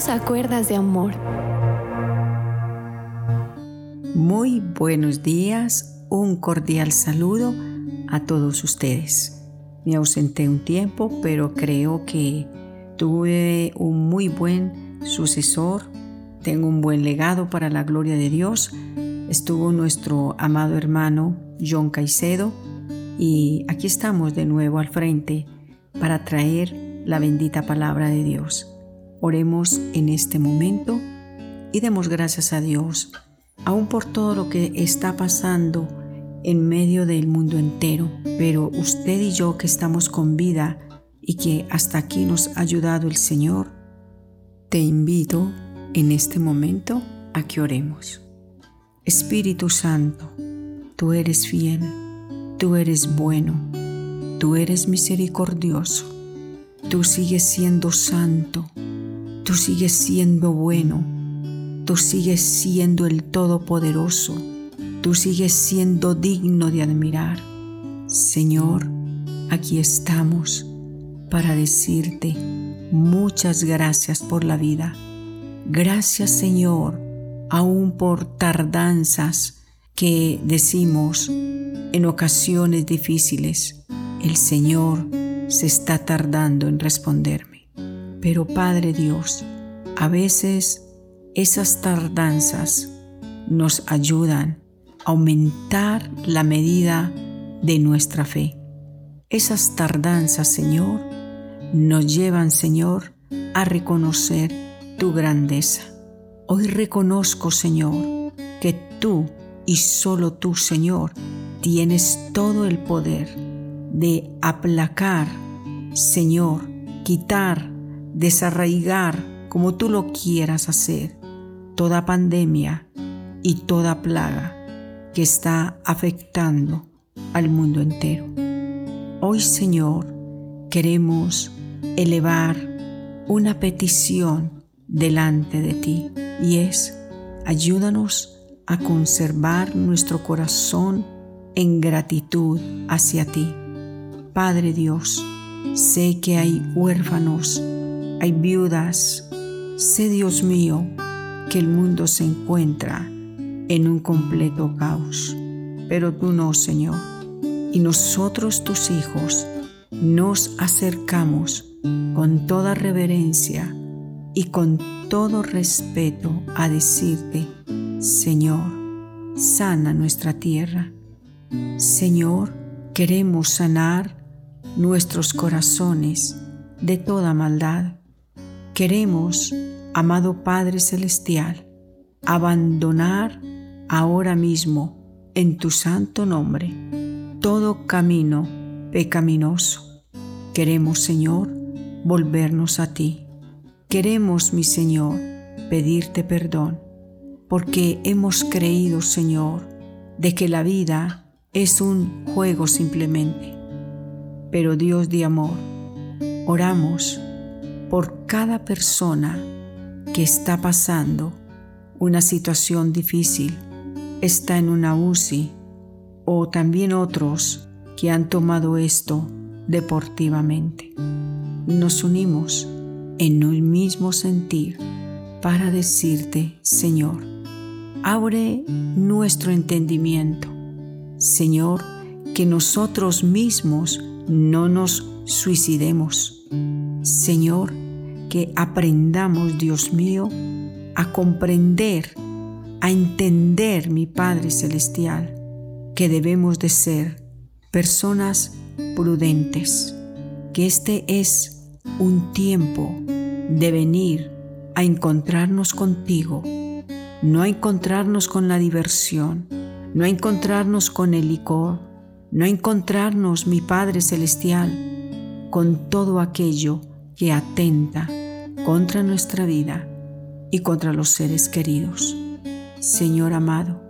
Bienvenidos a Cuerdas de Amor. Muy buenos días, un cordial saludo a todos ustedes. Me ausenté un tiempo, pero creo que tuve un muy buen sucesor, tengo un buen legado para la gloria de Dios. Estuvo nuestro amado hermano John Caicedo y aquí estamos de nuevo al frente para traer la bendita palabra de Dios. Oremos en este momento y demos gracias a Dios, aún por todo lo que está pasando en medio del mundo entero. Pero usted y yo que estamos con vida y que hasta aquí nos ha ayudado el Señor, te invito en este momento a que oremos. Espíritu Santo, tú eres fiel, tú eres bueno, tú eres misericordioso, tú sigues siendo santo Tú sigues siendo bueno, tú sigues siendo el Todopoderoso, tú sigues siendo digno de admirar. Señor, aquí estamos para decirte muchas gracias por la vida. Gracias Señor, aún por tardanzas que decimos en ocasiones difíciles. El Señor se está tardando en responderme. Pero Padre Dios, a veces esas tardanzas nos ayudan a aumentar la medida de nuestra fe. Esas tardanzas, Señor, nos llevan, Señor, a reconocer tu grandeza. Hoy reconozco, Señor, que tú y solo tú, Señor, tienes todo el poder de aplacar, Señor, quitar desarraigar, como tú lo quieras hacer, toda pandemia y toda plaga que está afectando al mundo entero. Hoy, Señor, queremos elevar una petición delante de ti y es, ayúdanos a conservar nuestro corazón en gratitud hacia ti. Padre Dios, sé que hay huérfanos hay viudas. Sé, Dios mío, que el mundo se encuentra en un completo caos, pero tú no, Señor. Y nosotros, tus hijos, nos acercamos con toda reverencia y con todo respeto a decirte, Señor, sana nuestra tierra. Señor, queremos sanar nuestros corazones de toda maldad Queremos, amado Padre Celestial, abandonar ahora mismo en tu santo nombre todo camino pecaminoso. Queremos, Señor, volvernos a ti. Queremos, mi Señor, pedirte perdón, porque hemos creído, Señor, de que la vida es un juego simplemente. Pero Dios de amor, oramos por cada persona que está pasando una situación difícil, está en una UCI o también otros que han tomado esto deportivamente. Nos unimos en un mismo sentir para decirte, Señor, abre nuestro entendimiento. Señor, que nosotros mismos no nos suicidemos. Señor, que aprendamos, Dios mío, a comprender, a entender, mi Padre Celestial, que debemos de ser personas prudentes, que este es un tiempo de venir a encontrarnos contigo, no a encontrarnos con la diversión, no a encontrarnos con el licor, no a encontrarnos, mi Padre Celestial, con todo aquello que atenta contra nuestra vida y contra los seres queridos. Señor amado,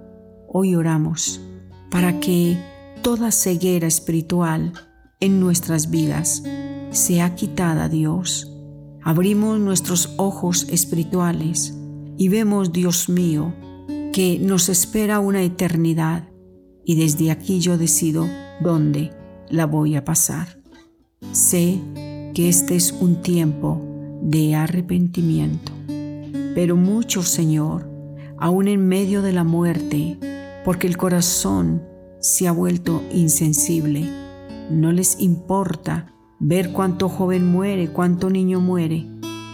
hoy oramos para que toda ceguera espiritual en nuestras vidas sea quitada, Dios. Abrimos nuestros ojos espirituales y vemos, Dios mío, que nos espera una eternidad y desde aquí yo decido dónde la voy a pasar. Sé que este es un tiempo de arrepentimiento. Pero muchos, Señor, aún en medio de la muerte, porque el corazón se ha vuelto insensible, no les importa ver cuánto joven muere, cuánto niño muere,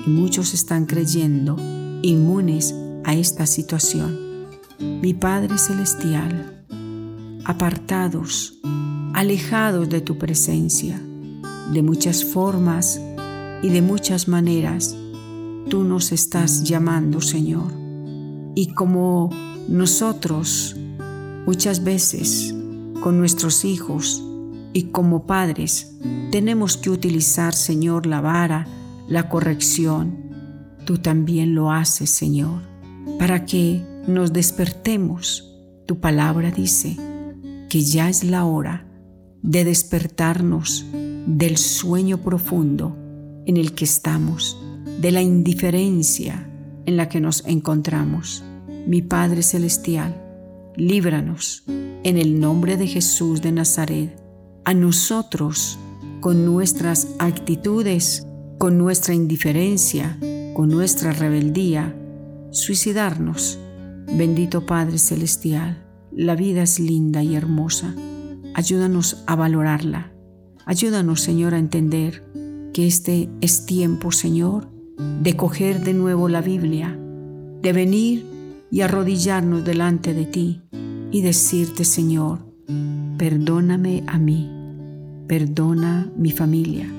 y muchos están creyendo inmunes a esta situación. Mi Padre Celestial, apartados, alejados de tu presencia, de muchas formas y de muchas maneras, tú nos estás llamando, Señor. Y como nosotros muchas veces con nuestros hijos y como padres tenemos que utilizar, Señor, la vara, la corrección, tú también lo haces, Señor, para que nos despertemos. Tu palabra dice que ya es la hora de despertarnos del sueño profundo en el que estamos, de la indiferencia en la que nos encontramos. Mi Padre Celestial, líbranos en el nombre de Jesús de Nazaret, a nosotros con nuestras actitudes, con nuestra indiferencia, con nuestra rebeldía, suicidarnos. Bendito Padre Celestial, la vida es linda y hermosa. Ayúdanos a valorarla. Ayúdanos, Señor, a entender que este es tiempo, Señor, de coger de nuevo la Biblia, de venir y arrodillarnos delante de ti y decirte, Señor, perdóname a mí, perdona mi familia,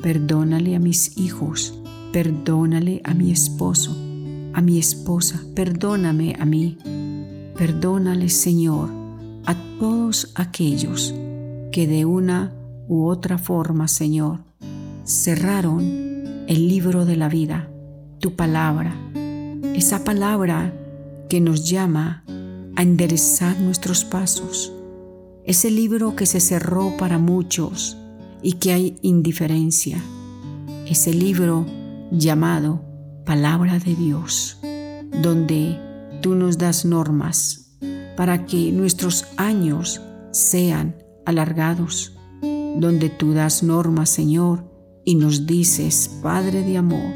perdónale a mis hijos, perdónale a mi esposo, a mi esposa, perdóname a mí, perdónale, Señor, a todos aquellos que de una u otra forma, Señor, cerraron el libro de la vida, tu palabra, esa palabra que nos llama a enderezar nuestros pasos, ese libro que se cerró para muchos y que hay indiferencia, ese libro llamado palabra de Dios, donde tú nos das normas para que nuestros años sean alargados, donde tú das normas, Señor, y nos dices, Padre de amor,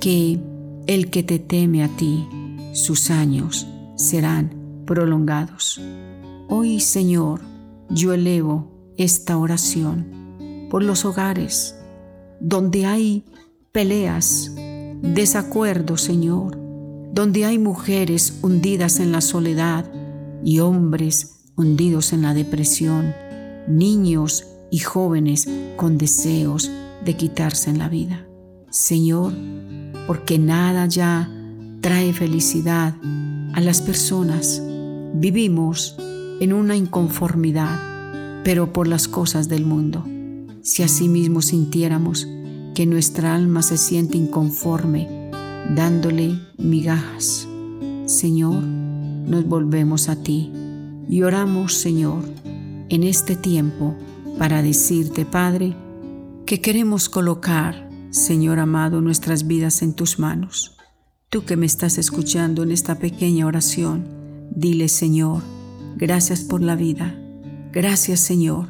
que el que te teme a ti, sus años serán prolongados. Hoy, Señor, yo elevo esta oración por los hogares donde hay peleas, desacuerdos, Señor, donde hay mujeres hundidas en la soledad y hombres hundidos en la depresión, niños y jóvenes con deseos de quitarse en la vida. Señor, porque nada ya trae felicidad a las personas. Vivimos en una inconformidad, pero por las cosas del mundo. Si asimismo sintiéramos que nuestra alma se siente inconforme, dándole migajas, Señor, nos volvemos a ti y oramos, Señor, en este tiempo para decirte, Padre, que queremos colocar, Señor amado, nuestras vidas en tus manos. Tú que me estás escuchando en esta pequeña oración, dile, Señor, gracias por la vida. Gracias, Señor.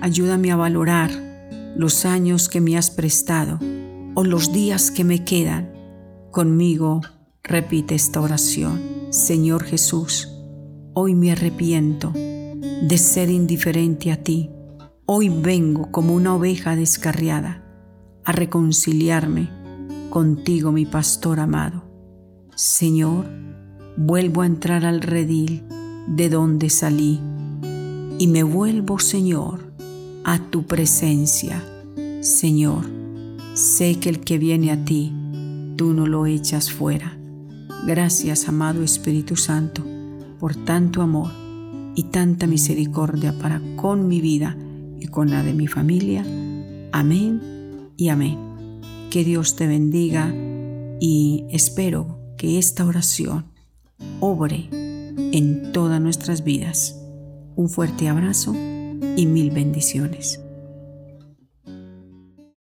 Ayúdame a valorar los años que me has prestado o los días que me quedan. Conmigo repite esta oración. Señor Jesús, hoy me arrepiento de ser indiferente a ti Hoy vengo como una oveja descarriada a reconciliarme contigo, mi pastor amado. Señor, vuelvo a entrar al redil de donde salí y me vuelvo, Señor, a tu presencia. Señor, sé que el que viene a ti, tú no lo echas fuera. Gracias, amado Espíritu Santo, por tanto amor y tanta misericordia para con mi vida y con la de mi familia. Amén y amén. Que Dios te bendiga y espero que esta oración obre en todas nuestras vidas. Un fuerte abrazo y mil bendiciones.